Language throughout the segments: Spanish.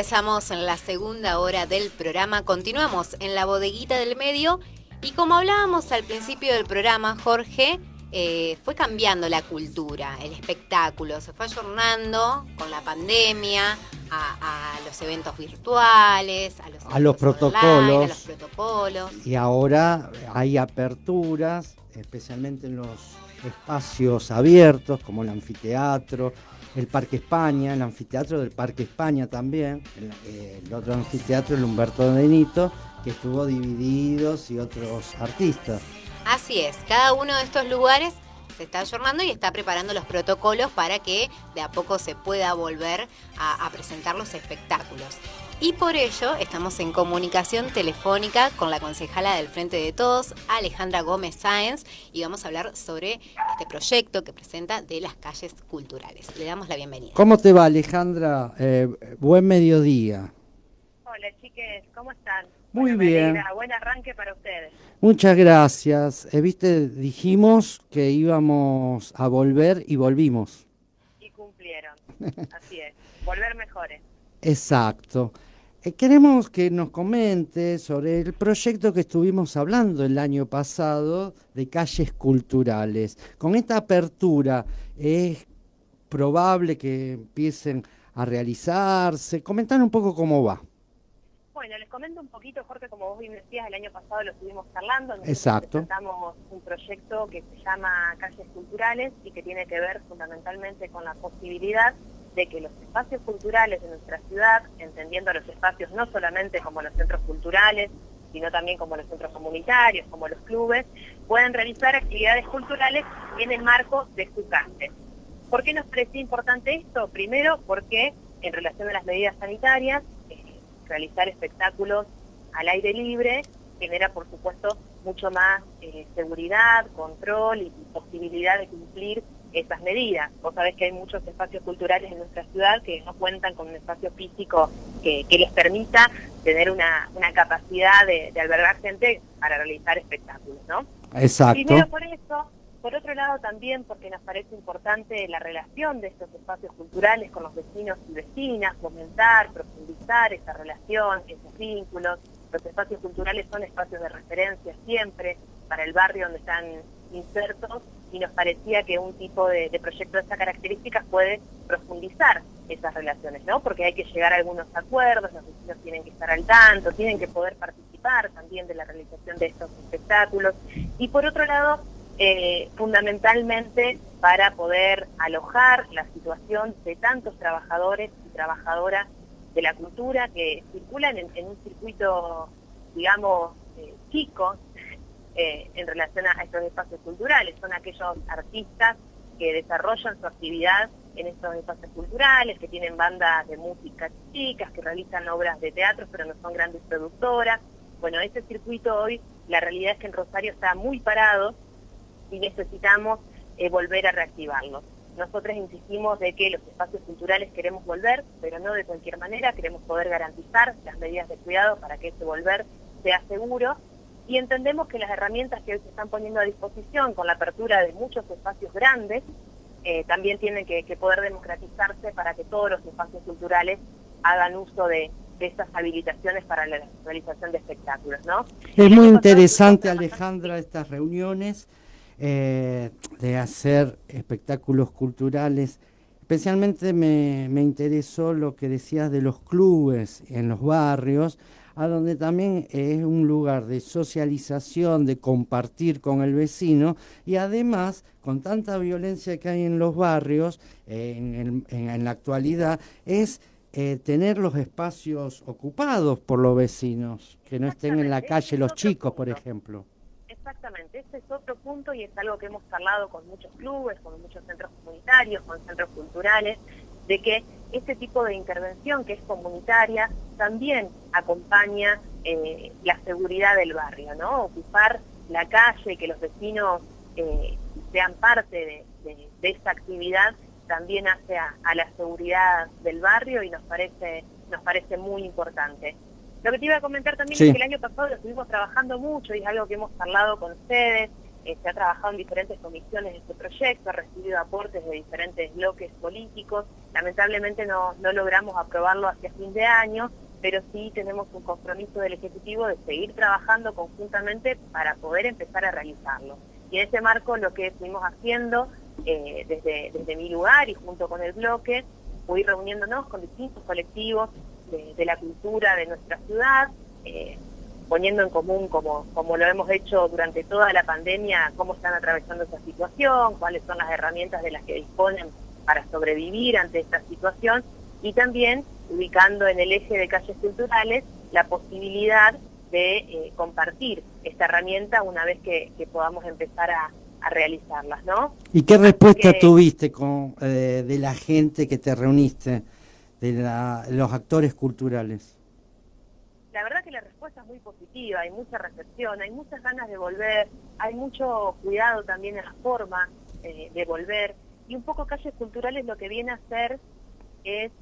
Ingresamos en la segunda hora del programa, continuamos en la bodeguita del medio y como hablábamos al principio del programa, Jorge, eh, fue cambiando la cultura, el espectáculo, se fue ayornando con la pandemia, a, los eventos virtuales, a los, a los protocolos. a los protocolos. Y ahora hay aperturas, especialmente en los espacios abiertos, como el anfiteatro, el Parque España, el anfiteatro del Parque España también, el, otro anfiteatro, el Humberto Benito, que estuvo divididos y otros artistas. Así es, cada uno de estos lugares se está ayornando y está preparando los protocolos para que de a poco se pueda volver a, a presentar los espectáculos. Y por ello estamos en comunicación telefónica con la concejala del Frente de Todos, Alejandra Gómez Sáenz, y vamos a hablar sobre este proyecto que presenta de las calles culturales. Le damos la bienvenida. ¿Cómo te va Alejandra? Eh, buen mediodía. Hola chiques, ¿cómo están? Muy bien. Buen arranque para ustedes. Muchas gracias. Eh, Viste, dijimos que íbamos a volver y volvimos. Y cumplieron. Así es. Volver mejores. Exacto. Eh, queremos que nos comente sobre el proyecto que estuvimos hablando el año pasado de calles culturales. Con esta apertura, ¿es probable que empiecen a realizarse? Comentar un poco cómo va. Bueno, les comento un poquito, Jorge, como vos bien decías, el año pasado lo estuvimos charlando. Exacto. Presentamos un proyecto que se llama Calles Culturales y que tiene que ver fundamentalmente con la posibilidad de que los espacios culturales de nuestra ciudad, entendiendo los espacios no solamente como los centros culturales, sino también como los centros comunitarios, como los clubes, puedan realizar actividades culturales en el marco de su cárcel. ¿Por qué nos parecía importante esto? Primero, porque en relación a las medidas sanitarias, eh, realizar espectáculos al aire libre genera, por supuesto, mucho más eh, seguridad, control y posibilidad de cumplir esas medidas. Vos sabés que hay muchos espacios culturales en nuestra ciudad que no cuentan con un espacio físico que, les permita tener una, capacidad de, albergar gente para realizar espectáculos, ¿no? Exacto. Primero por eso, por otro lado también porque nos parece importante la relación de estos espacios culturales con los vecinos y vecinas, fomentar, profundizar esa relación, esos vínculos. Los espacios culturales son espacios de referencia siempre para el barrio donde están insertos y nos parecía que un tipo de, proyecto de estas características puede profundizar esas relaciones, ¿no? Porque hay que llegar a algunos acuerdos, los vecinos tienen que estar al tanto, tienen que poder participar también de la realización de estos espectáculos. Y por otro lado, eh, fundamentalmente para poder alojar la situación de tantos trabajadores y trabajadoras de la cultura que circulan en, un circuito, digamos, eh, chico, eh, en relación a estos espacios culturales. Son aquellos artistas que desarrollan su actividad en estos espacios culturales, que tienen bandas de música chicas, que realizan obras de teatro, pero no son grandes productoras. Bueno, ese circuito hoy, la realidad es que en Rosario está muy parado y necesitamos eh, volver a reactivarlo. Nosotros insistimos de que los espacios culturales queremos volver, pero no de cualquier manera, queremos poder garantizar las medidas de cuidado para que ese volver sea seguro y entendemos que las herramientas que hoy se están poniendo a disposición con la apertura de muchos espacios grandes eh, también tienen que, poder democratizarse para que todos los espacios culturales hagan uso de, estas habilitaciones para la realización de espectáculos, ¿no? Es muy interesante, Alejandra, estas reuniones eh, de hacer espectáculos culturales. Especialmente me, me interesó lo que decías de los clubes en los barrios, a donde también es un lugar de socialización, de compartir con el vecino y además con tanta violencia que hay en los barrios en, la actualidad es eh, tener los espacios ocupados por los vecinos, que no estén en la calle los chicos, por ejemplo. Exactamente, ese es otro punto y es algo que hemos hablado con muchos clubes, con muchos centros comunitarios, con centros culturales, de que este tipo de intervención que es comunitaria también acompaña eh, la seguridad del barrio, ¿no? Ocupar la calle, que los vecinos eh, sean parte de, esta actividad también hace a, la seguridad del barrio y nos parece, nos parece muy importante. Lo que te iba a comentar también es que el año pasado lo estuvimos trabajando mucho y es algo que hemos hablado con ustedes, eh, se ha trabajado en diferentes comisiones este proyecto, ha recibido aportes de diferentes bloques políticos, lamentablemente no, no logramos aprobarlo hacia fin de año, pero sí tenemos un compromiso del Ejecutivo de seguir trabajando conjuntamente para poder empezar a realizarlo. Y en ese marco lo que fuimos haciendo eh, desde, desde mi lugar y junto con el bloque, fui reuniéndonos con distintos colectivos de, la cultura de nuestra ciudad, eh, poniendo en común, como, como lo hemos hecho durante toda la pandemia, cómo están atravesando esta situación, cuáles son las herramientas de las que disponen para sobrevivir ante esta situación y también ubicando en el eje de calles culturales la posibilidad de eh, compartir esta herramienta una vez que, podamos empezar a, realizarlas, ¿no? ¿Y qué respuesta tuviste con, eh, de la gente que te reuniste, de, los actores culturales? La verdad que la respuesta es muy positiva, hay mucha recepción, hay muchas ganas de volver, hay mucho cuidado también en la forma eh, de volver, y un poco Calles Culturales lo que viene a hacer es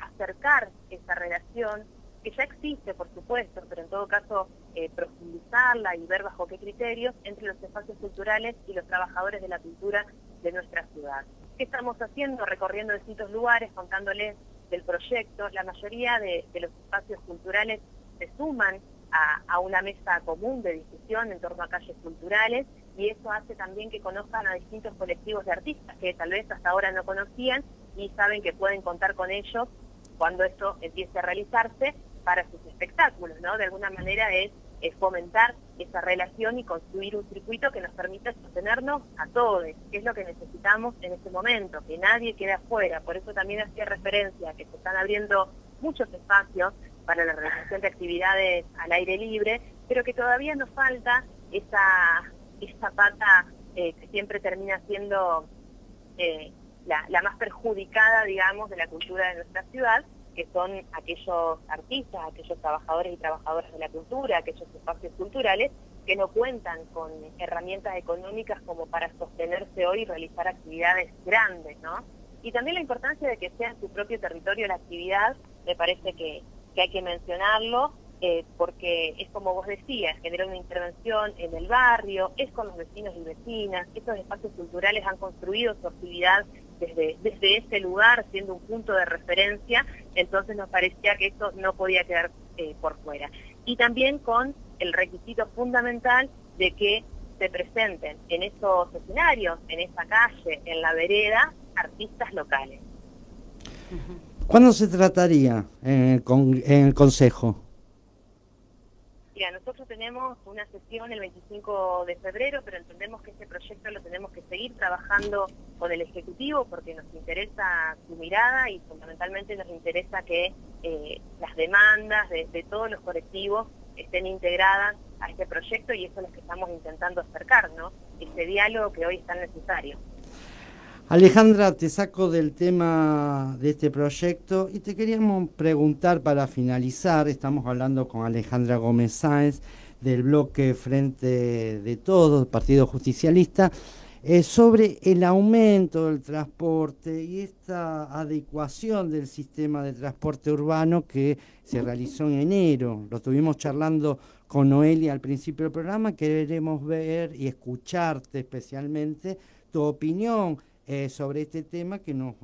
acercar esa relación que ya existe, por supuesto, pero en todo caso eh, profundizarla y ver bajo qué criterios entre los espacios culturales y los trabajadores de la cultura de nuestra ciudad. ¿Qué estamos haciendo? Recorriendo distintos lugares, contándoles del proyecto. La mayoría de, los espacios culturales se suman a, una mesa común de discusión en torno a calles culturales y eso hace también que conozcan a distintos colectivos de artistas que tal vez hasta ahora no conocían y saben que pueden contar con ellos cuando esto empiece a realizarse para sus espectáculos, ¿no? De alguna manera es, fomentar esa relación y construir un circuito que nos permita sostenernos a todos, que es lo que necesitamos en este momento, que nadie quede afuera. Por eso también hacía referencia a que se están abriendo muchos espacios para la realización de actividades al aire libre, pero que todavía nos falta esa, esa pata eh, que siempre termina siendo eh, la, la más perjudicada, digamos, de la cultura de nuestra ciudad, que son aquellos artistas, aquellos trabajadores y trabajadoras de la cultura, aquellos espacios culturales que no cuentan con herramientas económicas como para sostenerse hoy y realizar actividades grandes, ¿no? Y también la importancia de que sea en su propio territorio la actividad, me parece que, hay que mencionarlo, eh, porque es como vos decías, genera una intervención en el barrio, es con los vecinos y vecinas, estos espacios culturales han construido su actividad desde, desde ese lugar, siendo un punto de referencia, entonces nos parecía que esto no podía quedar eh, por fuera. Y también con el requisito fundamental de que se presenten en esos escenarios, en esa calle, en la vereda, artistas locales. ¿Cuándo se trataría en el Consejo? nosotros tenemos una sesión el 25 de febrero, pero entendemos que este proyecto lo tenemos que seguir trabajando con el Ejecutivo porque nos interesa su mirada y fundamentalmente nos interesa que eh, las demandas de, todos los colectivos estén integradas a este proyecto y eso es lo que estamos intentando acercar, ¿no? Este diálogo que hoy es tan necesario. Alejandra, te saco del tema de este proyecto y te queríamos preguntar para finalizar, estamos hablando con Alejandra Gómez Sáenz del bloque Frente de Todos, Partido Justicialista, eh, sobre el aumento del transporte y esta adecuación del sistema de transporte urbano que se realizó en enero. Lo estuvimos charlando con Noelia al principio del programa, queremos ver y escucharte especialmente tu opinión eh, sobre este tema que nos,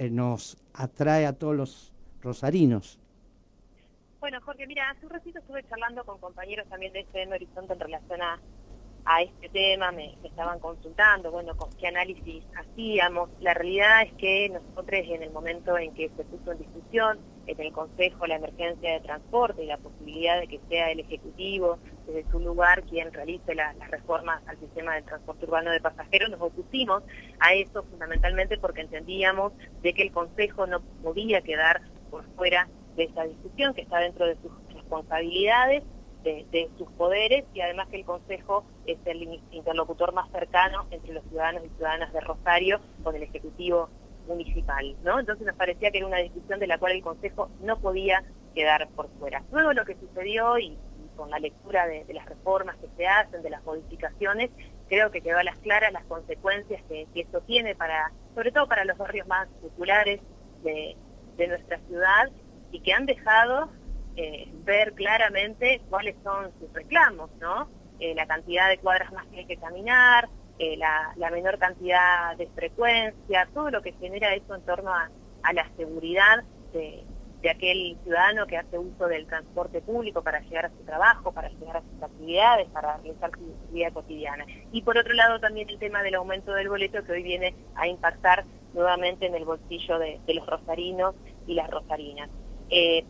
eh, nos atrae a todos los rosarinos. Bueno, Jorge, mira, hace un ratito estuve charlando con compañeros también de este Horizonte en relación a, a este tema, me, estaban consultando, bueno, con qué análisis hacíamos. La realidad es que nosotros en el momento en que se puso en discusión en el Consejo la emergencia de transporte y la posibilidad de que sea el Ejecutivo desde su lugar quien realice las reformas al sistema de transporte urbano de pasajeros, nos opusimos a eso fundamentalmente porque entendíamos de que el Consejo no podía quedar por fuera de esa discusión que está dentro de sus responsabilidades de, sus poderes y además que el Consejo es el interlocutor más cercano entre los ciudadanos y ciudadanas de Rosario con el Ejecutivo Municipal. ¿no? Entonces nos parecía que era una discusión de la cual el Consejo no podía quedar por fuera. Luego lo que sucedió y, con la lectura de, las reformas que se hacen, de las modificaciones, creo que quedó a las claras las consecuencias que, esto tiene para, sobre todo para los barrios más populares de, nuestra ciudad y que han dejado eh, ver claramente cuáles son sus reclamos, ¿no? Eh, la cantidad de cuadras más que hay que caminar, eh, la, menor cantidad de frecuencia, todo lo que genera eso en torno a, la seguridad de, aquel ciudadano que hace uso del transporte público para llegar a su trabajo, para llegar a sus actividades, para realizar su vida cotidiana. Y por otro lado también el tema del aumento del boleto que hoy viene a impactar nuevamente en el bolsillo de, los rosarinos y las rosarinas.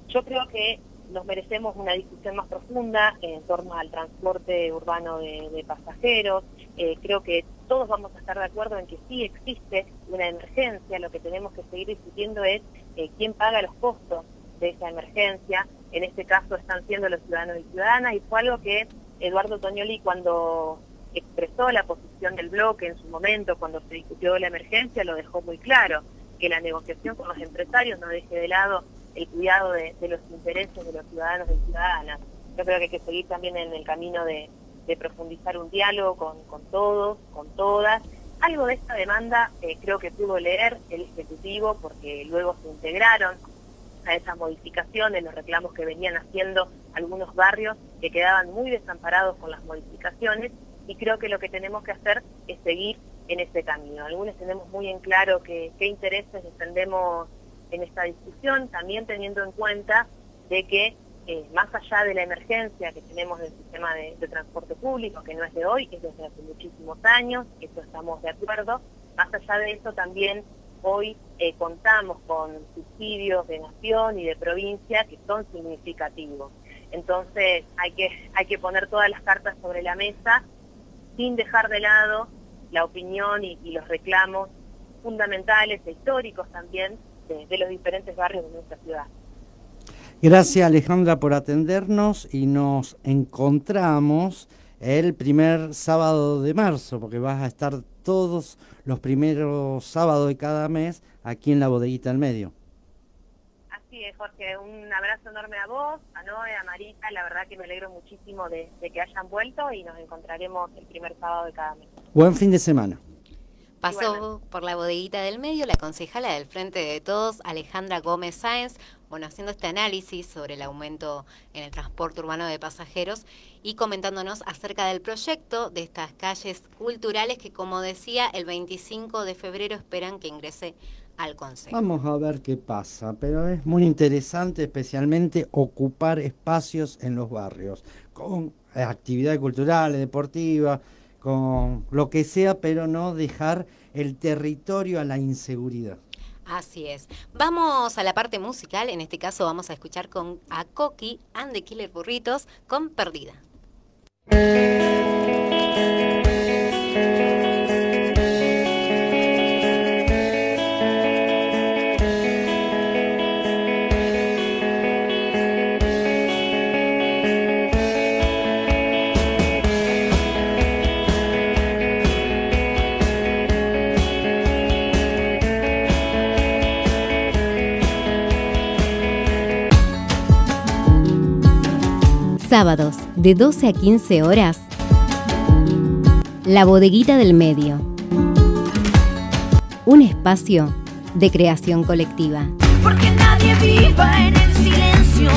yo creo que nos merecemos una discusión más profunda en torno al transporte urbano de, pasajeros. Eh, creo que todos vamos a estar de acuerdo en que sí existe una emergencia, lo que tenemos que seguir discutiendo es eh, quién paga los costos de esa emergencia. En este caso están siendo los ciudadanos y ciudadanas y fue algo que Eduardo Toñoli cuando expresó la posición del bloque en su momento, cuando se discutió la emergencia, lo dejó muy claro, que la negociación con los empresarios no deje de lado el cuidado de, los intereses de los ciudadanos y ciudadanas. Yo creo que hay que seguir también en el camino de, profundizar un diálogo con, todos, con todas. Algo de esta demanda eh, creo que pudo leer el Ejecutivo porque luego se integraron a esas modificaciones, los reclamos que venían haciendo algunos barrios que quedaban muy desamparados con las modificaciones y creo que lo que tenemos que hacer es seguir en ese camino. Algunos tenemos muy en claro que, qué intereses defendemos en esta discusión, también teniendo en cuenta de que eh, más allá de la emergencia que tenemos del sistema de, transporte público, que no es de hoy, es desde hace muchísimos años, eso estamos de acuerdo, más allá de eso también hoy eh, contamos con subsidios de nación y de provincia que son significativos. Entonces hay que, hay que poner todas las cartas sobre la mesa sin dejar de lado la opinión y los reclamos fundamentales e históricos también de, los diferentes barrios de nuestra ciudad. Gracias Alejandra por atendernos y nos encontramos el primer sábado de marzo, porque vas a estar todos los primeros sábados de cada mes aquí en la bodeguita del medio. Así es, Jorge, un abrazo enorme a vos, a Noé, a Marita, la verdad que me alegro muchísimo de que hayan vuelto y nos encontraremos el primer sábado de cada mes. Buen fin de semana. Pasó por la bodeguita del medio la concejala del Frente de Todos, Alejandra Gómez Sáenz, haciendo este análisis sobre el aumento en el transporte urbano de pasajeros y comentándonos acerca del proyecto de estas calles culturales que, como decía, el 25 de febrero esperan que ingrese al Consejo. Vamos a ver qué pasa, pero es muy interesante especialmente ocupar espacios en los barrios con actividades culturales, deportivas con lo que sea, pero no dejar el territorio a la inseguridad. Así es. Vamos a la parte musical, en este caso vamos a escuchar con a Coqui and the Killer Burritos con Perdida. Sábados, de 12 a 15 horas. La bodeguita del medio. Un espacio de creación colectiva. Porque nadie viva en el silencio.